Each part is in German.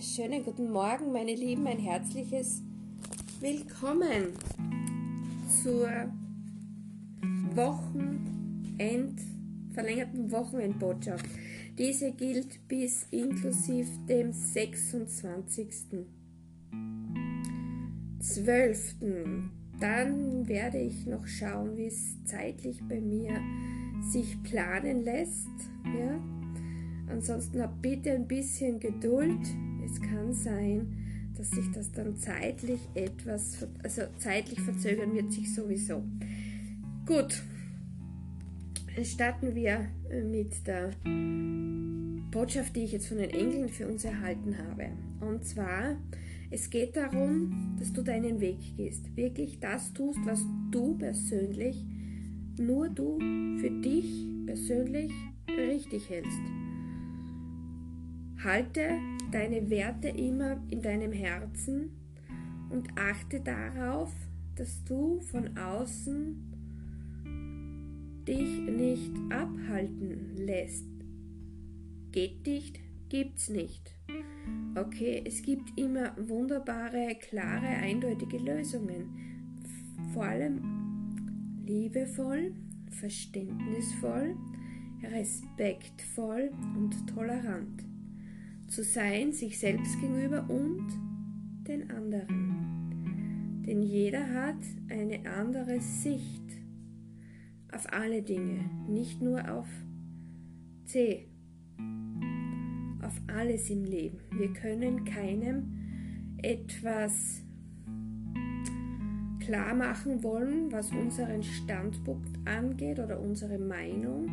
schönen guten Morgen, meine Lieben, ein herzliches Willkommen zur Wochenend, verlängerten Wochenendbotschaft. Diese gilt bis inklusive dem 26.12. Dann werde ich noch schauen, wie es zeitlich bei mir sich planen lässt. Ja? Ansonsten habt bitte ein bisschen Geduld. Kann sein, dass sich das dann zeitlich etwas, also zeitlich verzögern wird sich sowieso. Gut, starten wir mit der Botschaft, die ich jetzt von den Engeln für uns erhalten habe. Und zwar, es geht darum, dass du deinen Weg gehst. Wirklich das tust, was du persönlich, nur du für dich persönlich richtig hältst. Halte deine Werte immer in deinem Herzen und achte darauf, dass du von außen dich nicht abhalten lässt. Geht nicht, gibt's nicht. Okay, es gibt immer wunderbare, klare, eindeutige Lösungen. Vor allem liebevoll, verständnisvoll, respektvoll und tolerant zu sein, sich selbst gegenüber und den anderen. Denn jeder hat eine andere Sicht auf alle Dinge, nicht nur auf C, auf alles im Leben. Wir können keinem etwas klar machen wollen, was unseren Standpunkt angeht oder unsere Meinung,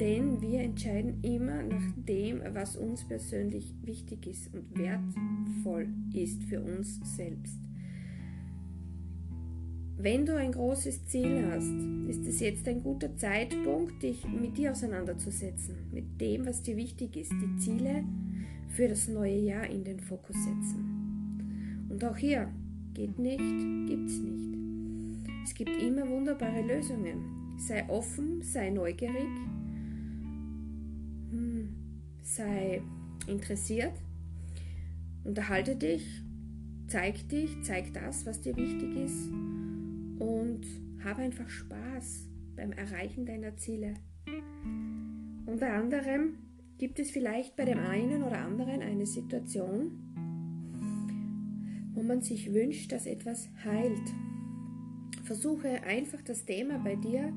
denn wir entscheiden immer nach dem, was uns persönlich wichtig ist und wertvoll ist für uns selbst. Wenn du ein großes Ziel hast, ist es jetzt ein guter Zeitpunkt, dich mit dir auseinanderzusetzen, mit dem, was dir wichtig ist, die Ziele für das neue Jahr in den Fokus setzen. Und auch hier geht nicht, gibt's nicht. Es gibt immer wunderbare Lösungen. Sei offen, sei neugierig sei interessiert, unterhalte dich, zeig dich, zeig das, was dir wichtig ist und habe einfach Spaß beim Erreichen deiner Ziele. Unter anderem gibt es vielleicht bei dem einen oder anderen eine Situation, wo man sich wünscht, dass etwas heilt. Versuche einfach das Thema bei dir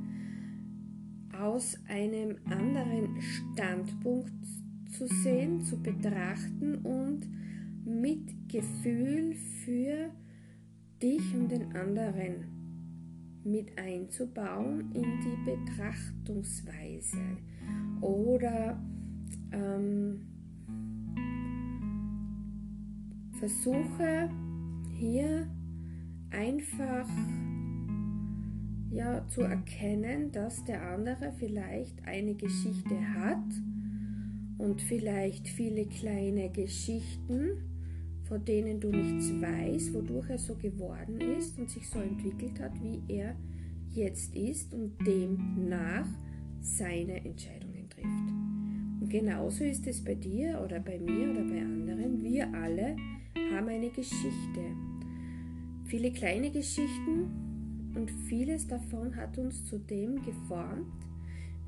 aus einem anderen Standpunkt zu sehen, zu betrachten und mit Gefühl für dich und den anderen mit einzubauen in die Betrachtungsweise. Oder ähm, versuche hier einfach ja zu erkennen, dass der andere vielleicht eine Geschichte hat und vielleicht viele kleine Geschichten, von denen du nichts weißt, wodurch er so geworden ist und sich so entwickelt hat, wie er jetzt ist und demnach seine Entscheidungen trifft. Und genauso ist es bei dir oder bei mir oder bei anderen. Wir alle haben eine Geschichte. Viele kleine Geschichten und vieles davon hat uns zu dem geformt,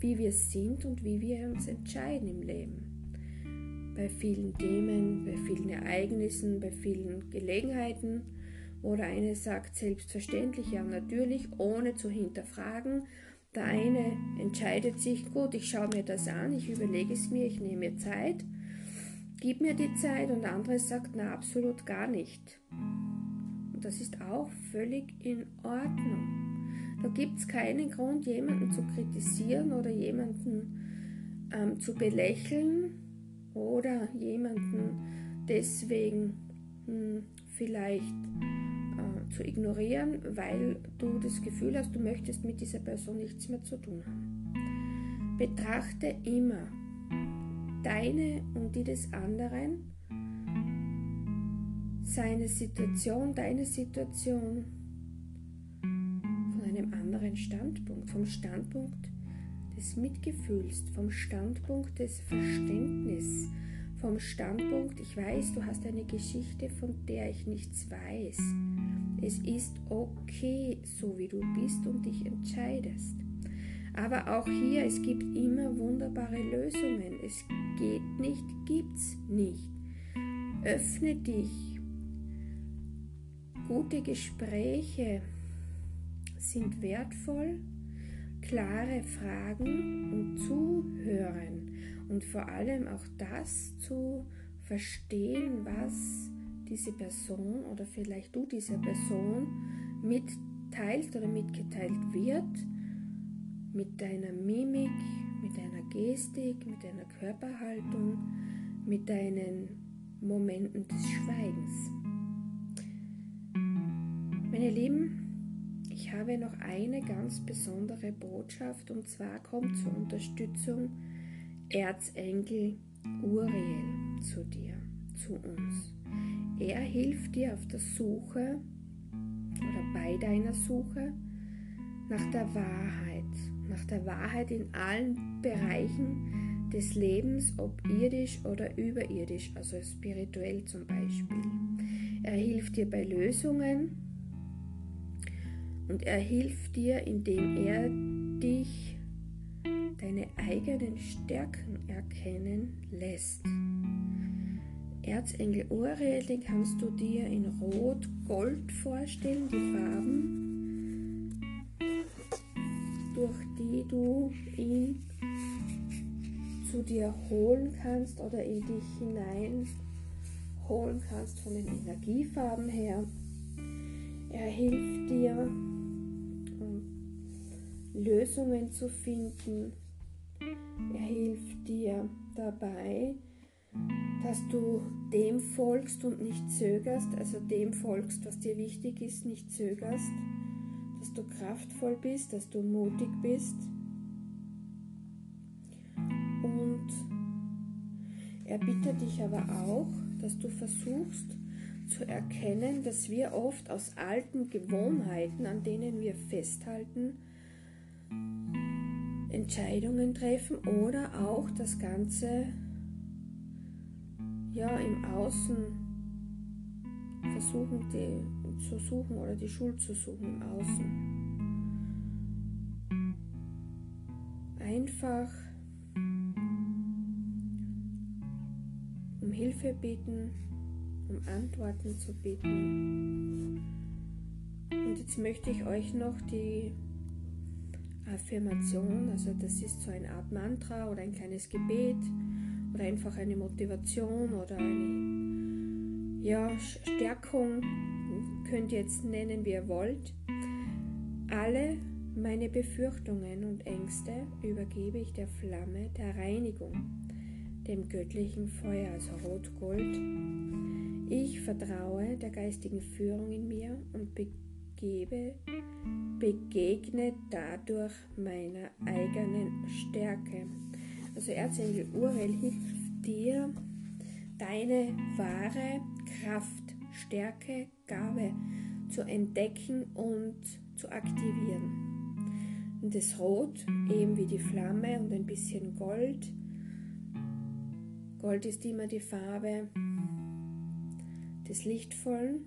wie wir sind und wie wir uns entscheiden im Leben. Bei vielen Themen, bei vielen Ereignissen, bei vielen Gelegenheiten, wo der eine sagt selbstverständlich, ja natürlich, ohne zu hinterfragen. Der eine entscheidet sich, gut, ich schaue mir das an, ich überlege es mir, ich nehme mir Zeit, gib mir die Zeit und der andere sagt, na absolut gar nicht. Und das ist auch völlig in Ordnung. Da gibt es keinen Grund, jemanden zu kritisieren oder jemanden ähm, zu belächeln oder jemanden deswegen hm, vielleicht äh, zu ignorieren, weil du das Gefühl hast, du möchtest mit dieser Person nichts mehr zu tun haben. Betrachte immer deine und die des anderen, seine Situation, deine Situation anderen Standpunkt, vom Standpunkt des Mitgefühls, vom Standpunkt des Verständnisses, vom Standpunkt, ich weiß, du hast eine Geschichte, von der ich nichts weiß. Es ist okay, so wie du bist und dich entscheidest. Aber auch hier, es gibt immer wunderbare Lösungen. Es geht nicht, gibt's nicht. Öffne dich. Gute Gespräche sind wertvoll. Klare Fragen und Zuhören. Und vor allem auch das zu verstehen, was diese Person oder vielleicht du dieser Person mitteilt oder mitgeteilt wird mit deiner Mimik, mit deiner Gestik, mit deiner Körperhaltung, mit deinen Momenten des Schweigens. Meine Lieben, habe noch eine ganz besondere Botschaft und zwar kommt zur Unterstützung Erzengel Uriel zu dir, zu uns. Er hilft dir auf der Suche oder bei deiner Suche nach der Wahrheit, nach der Wahrheit in allen Bereichen des Lebens, ob irdisch oder überirdisch, also spirituell zum Beispiel. Er hilft dir bei Lösungen und er hilft dir, indem er dich deine eigenen Stärken erkennen lässt. Erzengel Uriel, den kannst du dir in Rot-Gold vorstellen, die Farben durch die du ihn zu dir holen kannst oder in dich hinein holen kannst von den Energiefarben her. Er hilft dir, Lösungen zu finden. Er hilft dir dabei, dass du dem folgst und nicht zögerst, also dem folgst, was dir wichtig ist, nicht zögerst dass du kraftvoll bist, dass du mutig bist. Und er bittet dich aber auch, dass du versuchst zu erkennen, dass wir oft aus alten Gewohnheiten, an denen wir festhalten, Entscheidungen treffen oder auch das Ganze ja im Außen versuchen, die zu suchen oder die Schuld zu suchen im Außen. Einfach um Hilfe bitten, um Antworten zu bitten. Und jetzt möchte ich euch noch die Affirmation, also das ist so eine Art Mantra oder ein kleines Gebet oder einfach eine Motivation oder eine ja, Stärkung könnt ihr jetzt nennen, wie ihr wollt. Alle meine Befürchtungen und Ängste übergebe ich der Flamme der Reinigung, dem göttlichen Feuer, also Rot-Gold. Ich vertraue der geistigen Führung in mir und begebe, begegne dadurch meiner eigenen Stärke. Also Erzengel Uriel hilft dir, deine wahre Kraft Stärke, Gabe zu entdecken und zu aktivieren. Und das Rot, eben wie die Flamme und ein bisschen Gold. Gold ist immer die Farbe des Lichtvollen.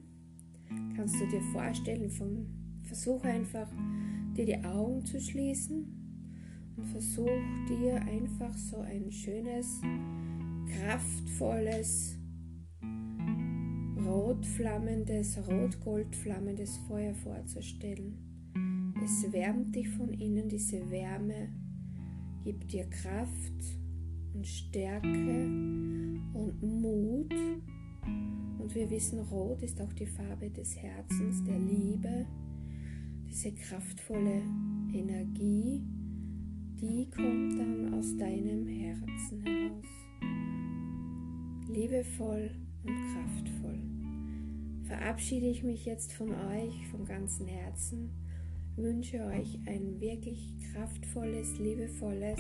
Kannst du dir vorstellen, vom, versuch einfach dir die Augen zu schließen und versuch dir einfach so ein schönes, kraftvolles, rotflammendes, rot-goldflammendes Feuer vorzustellen. Es wärmt dich von innen, diese Wärme gibt dir Kraft und Stärke und Mut. Und wir wissen, Rot ist auch die Farbe des Herzens, der Liebe, diese kraftvolle Energie, die kommt dann aus deinem Herzen heraus. Liebevoll und kraftvoll verabschiede ich mich jetzt von euch vom ganzen Herzen, wünsche euch ein wirklich kraftvolles, liebevolles,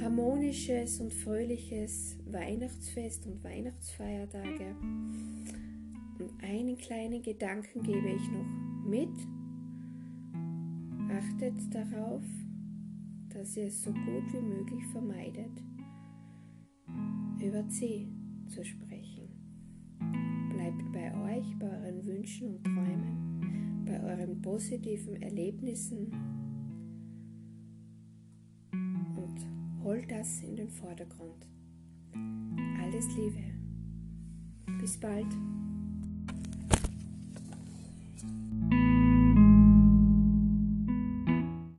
harmonisches und fröhliches Weihnachtsfest und Weihnachtsfeiertage. Und einen kleinen Gedanken gebe ich noch mit. Achtet darauf, dass ihr es so gut wie möglich vermeidet, über C zu sprechen. Bleibt bei euch, bei euren Wünschen und Träumen, bei euren positiven Erlebnissen holt das in den Vordergrund. Alles Liebe. Bis bald.